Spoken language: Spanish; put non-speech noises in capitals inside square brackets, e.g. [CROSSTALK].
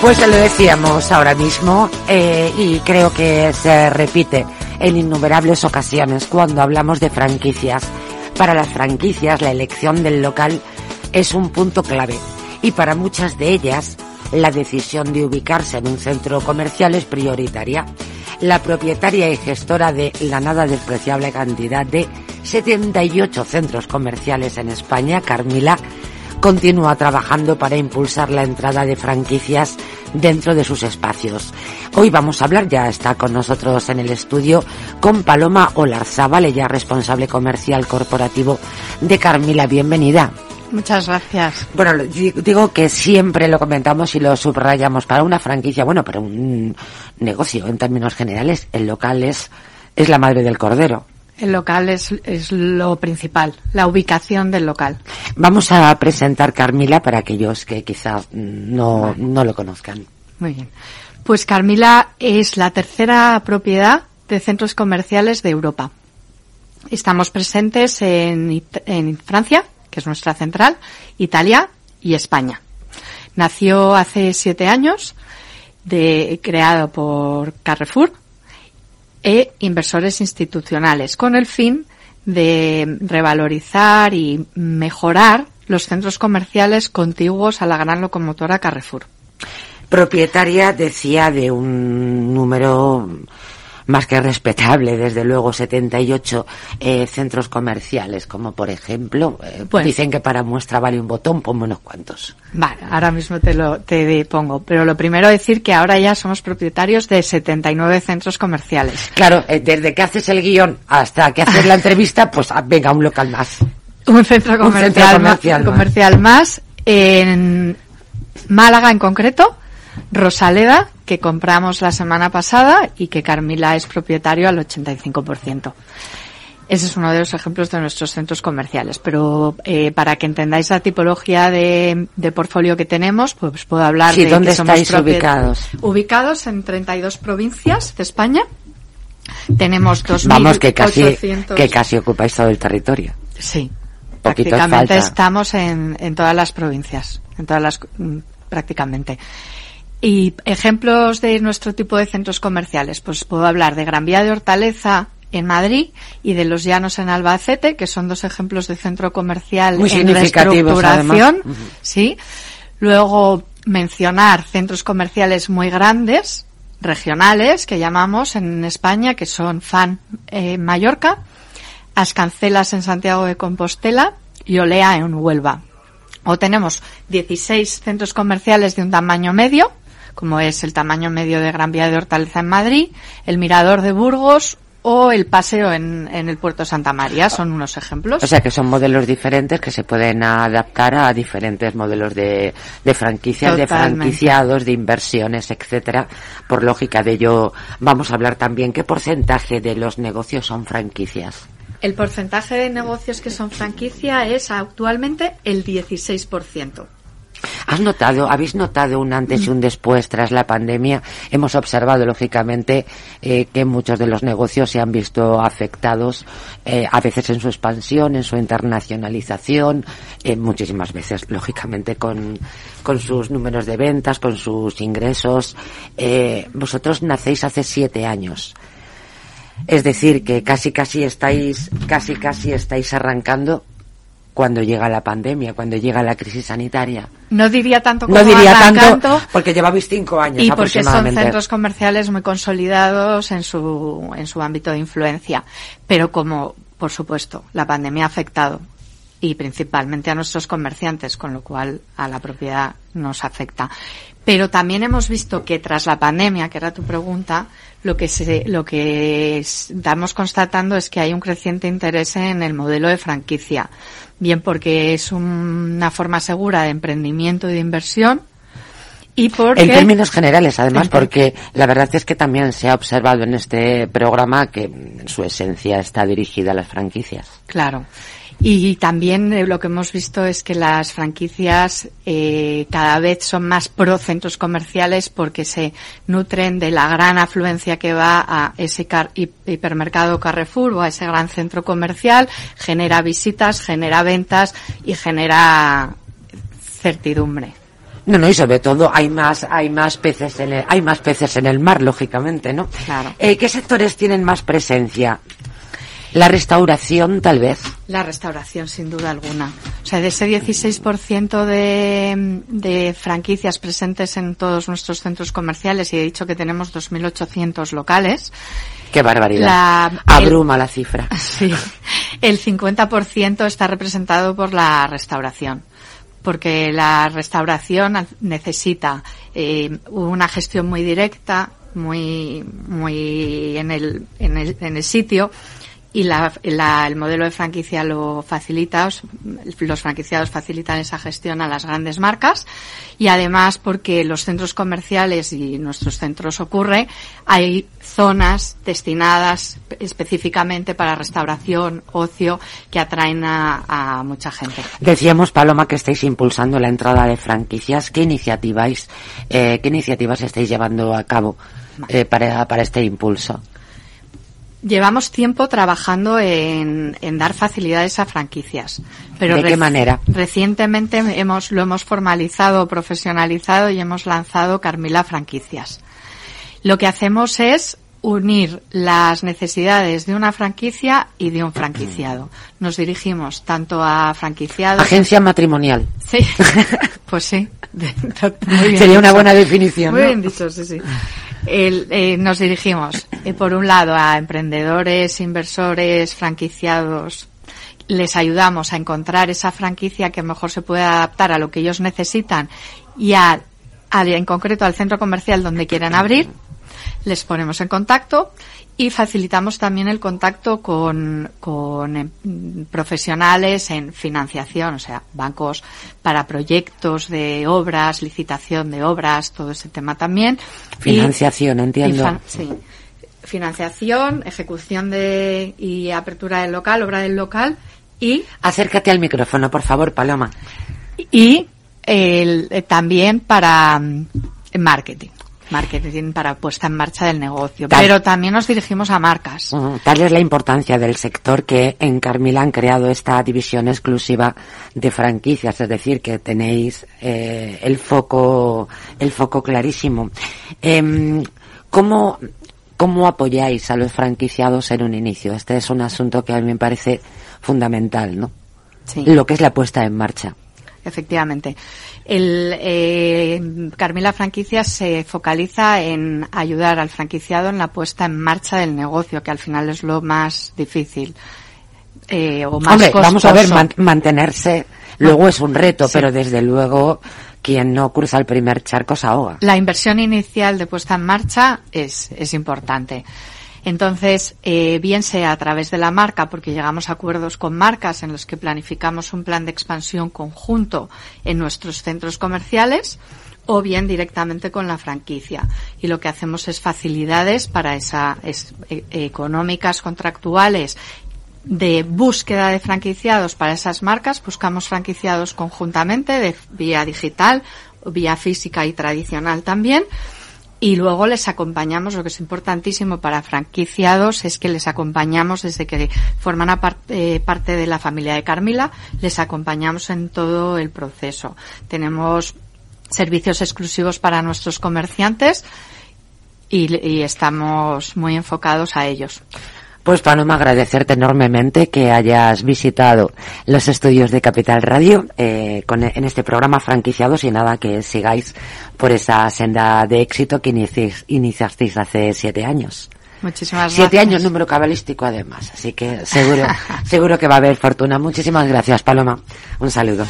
Pues lo decíamos ahora mismo eh, y creo que se repite en innumerables ocasiones cuando hablamos de franquicias. Para las franquicias la elección del local es un punto clave y para muchas de ellas la decisión de ubicarse en un centro comercial es prioritaria. La propietaria y gestora de la nada despreciable cantidad de 78 centros comerciales en España, Carmila, continúa trabajando para impulsar la entrada de franquicias dentro de sus espacios. Hoy vamos a hablar, ya está con nosotros en el estudio, con Paloma Olarzábal, ella responsable comercial corporativo de Carmila. Bienvenida. Muchas gracias. Bueno, digo que siempre lo comentamos y lo subrayamos para una franquicia, bueno, para un negocio en términos generales, el local es, es la madre del cordero. El local es, es lo principal, la ubicación del local. Vamos a presentar Carmila para aquellos que quizás no, no lo conozcan. Muy bien. Pues Carmila es la tercera propiedad de centros comerciales de Europa. Estamos presentes en, en Francia, que es nuestra central, Italia y España. Nació hace siete años, de, creado por Carrefour, e inversores institucionales, con el fin de revalorizar y mejorar los centros comerciales contiguos a la gran locomotora Carrefour. Propietaria, decía, de un número más que respetable, desde luego, 78 eh, centros comerciales, como por ejemplo, eh, pues, dicen que para muestra vale un botón, ponme unos cuantos. Vale, ahora mismo te lo te pongo, pero lo primero decir que ahora ya somos propietarios de 79 centros comerciales. Claro, eh, desde que haces el guion hasta que haces la [LAUGHS] entrevista, pues ah, venga, un local más. Un centro comercial, comercial, comercial más. En Málaga en concreto, Rosaleda, que compramos la semana pasada y que Carmila es propietario al 85%. Ese es uno de los ejemplos de nuestros centros comerciales. Pero eh, para que entendáis la tipología de, de portfolio que tenemos, pues puedo hablar de ¿dónde estáis ubicados? Ubicados en 32 provincias de España. Tenemos 2.800... Vamos, que casi, que casi ocupáis todo el territorio. Sí. prácticamente estamos en, en todas las provincias. En todas las, mm, prácticamente. Y ejemplos de nuestro tipo de centros comerciales, pues puedo hablar de Gran Vía de Hortaleza en Madrid y de Los Llanos en Albacete, que son dos ejemplos de centro comercial Muy en reestructuración, sí. Luego mencionar centros comerciales muy grandes, regionales, que llamamos en España, que son FAN en Mallorca, Ascancelas en Santiago de Compostela y Olea en Huelva. O tenemos 16 centros comerciales de un tamaño medio, como es el tamaño medio de Gran Vía de Hortaleza en Madrid, el Mirador de Burgos o el paseo en, el puerto Santa María son unos ejemplos. O sea que son modelos diferentes que se pueden adaptar a diferentes modelos de, de franquicias, de franquiciados, de inversiones, etcétera. Por lógica de ello, vamos a hablar también qué porcentaje de los negocios son franquicias. El porcentaje de negocios que son franquicia es actualmente el 16%. ¿Has notado, habéis notado un antes y un después tras la pandemia? Hemos observado, lógicamente, eh, que muchos de los negocios se han visto afectados, eh, a veces en su expansión, en su internacionalización, eh, muchísimas veces, lógicamente, con, con sus números de ventas, con sus ingresos. vosotros nacéis hace siete años. Es decir, que casi casi estáis, casi casi estáis arrancando cuando llega la pandemia, cuando llega la crisis sanitaria. No diría tanto como No diría tanto porque llevabais cinco años Y porque son centros comerciales muy consolidados en su, en su ámbito de influencia. Pero como, por supuesto, la pandemia ha afectado y principalmente a nuestros comerciantes, con lo cual a la propiedad nos afecta. Pero también hemos visto que tras la pandemia, que era tu pregunta, lo que se, lo que estamos constatando es que hay un creciente interés en el modelo de franquicia. Bien porque es una forma segura de emprendimiento y de inversión, y porque... En términos generales, además, porque la verdad es que también se ha observado en este programa que su esencia está dirigida a las franquicias. Claro. Y también eh, lo que hemos visto es que las franquicias eh, cada vez son más pro centros comerciales porque se nutren de la gran afluencia que va a ese hipermercado Carrefour o a ese gran centro comercial, genera visitas, genera ventas y genera certidumbre. No, no, y sobre todo hay más, hay más peces en el, hay más peces en el mar, lógicamente, ¿no? Claro. Eh, ¿Qué sectores tienen más presencia? La restauración, tal vez. La restauración, sin duda alguna. O sea, de ese 16% de, de franquicias presentes en todos nuestros centros comerciales, y he dicho que tenemos 2.800 locales, Qué barbaridad. La- Abruma la cifra. [LAUGHS] Sí, el 50% está representado por la restauración, porque la restauración necesita eh, una gestión muy directa, muy, muy en el, en el, en el sitio y la, la- el modelo de franquicia lo facilita, os- los franquiciados facilitan esa gestión a las grandes marcas y además porque los centros comerciales y nuestros centros ocurre, hay zonas destinadas específicamente para restauración, ocio, que atraen a, a mucha gente. Decíamos, Paloma, que estáis impulsando la entrada de franquicias. ¿Qué iniciativas, eh, qué iniciativas estáis llevando a cabo eh, para, para este impulso? Llevamos tiempo trabajando en, en dar facilidades a franquicias. Pero ¿De qué manera? Recientemente hemos, lo hemos formalizado, profesionalizado y hemos lanzado Carmila Franquicias. Lo que hacemos es unir las necesidades de una franquicia y de un franquiciado. Nos dirigimos tanto a franquiciados. Agencia matrimonial. Sí, [LAUGHS] pues sí. [LAUGHS] Muy bien Sería una buena definición. Muy ¿no? bien dicho, sí, sí. El, eh, nos dirigimos, eh, por un lado, a emprendedores, inversores, franquiciados. Les ayudamos a encontrar esa franquicia que mejor se puede adaptar a lo que ellos necesitan y a, al- en concreto al centro comercial donde quieren abrir. Les ponemos en contacto y facilitamos también el contacto con, con em, profesionales en financiación, o sea, bancos para proyectos de obras, licitación de obras, todo ese tema también. Y- Financiación, entiendo. y fan- sí. Financiación, ejecución de, y apertura del local, obra del local y Acércate al micrófono, por favor, Paloma. y el- eh, también para mm, marketing. Marketing para puesta en marcha del negocio. Tal- Pero también nos dirigimos a marcas. Tal es la importancia del sector que en Carmila han creado esta división exclusiva de franquicias, es decir, que tenéis eh, el foco el foco clarísimo. Em, ¿cómo, ¿Cómo apoyáis a los franquiciados en un inicio? Este es un asunto que a mí me parece fundamental, ¿no? Sí. Lo que es la puesta en marcha. Efectivamente. El, eh, Carmila Franquicias se focaliza en ayudar al franquiciado en la puesta en marcha del negocio, que al final es lo más difícil. eh, o más Hombre, vamos a ver, costoso. man- mantenerse luego es un reto, Sí. pero desde luego quien no cruza el primer charco se ahoga. La inversión inicial de puesta en marcha es, es importante. Entonces, eh, bien sea a través de la marca, porque llegamos a acuerdos con marcas en los que planificamos un plan de expansión conjunto en nuestros centros comerciales, o bien directamente con la franquicia. Y lo que hacemos es facilidades para esa, es- e- económicas, contractuales, de búsqueda de franquiciados para esas marcas. Buscamos franquiciados conjuntamente, de vía digital, vía física y tradicional también. Y luego les acompañamos, lo que es importantísimo para franquiciados es que les acompañamos desde que forman eh, parte de la familia de Carmila, les acompañamos en todo el proceso. Tenemos servicios exclusivos para nuestros comerciantes y estamos muy enfocados a ellos. Pues Paloma, agradecerte enormemente que hayas visitado los estudios de Capital Radio eh, con, en este programa franquiciados y nada, que sigáis por esa senda de éxito que iniciasteis hace siete años. Muchísimas Siete gracias. años, número cabalístico además, así que seguro, [LAUGHS] seguro que va a haber fortuna. Muchísimas gracias, Paloma. Un saludo.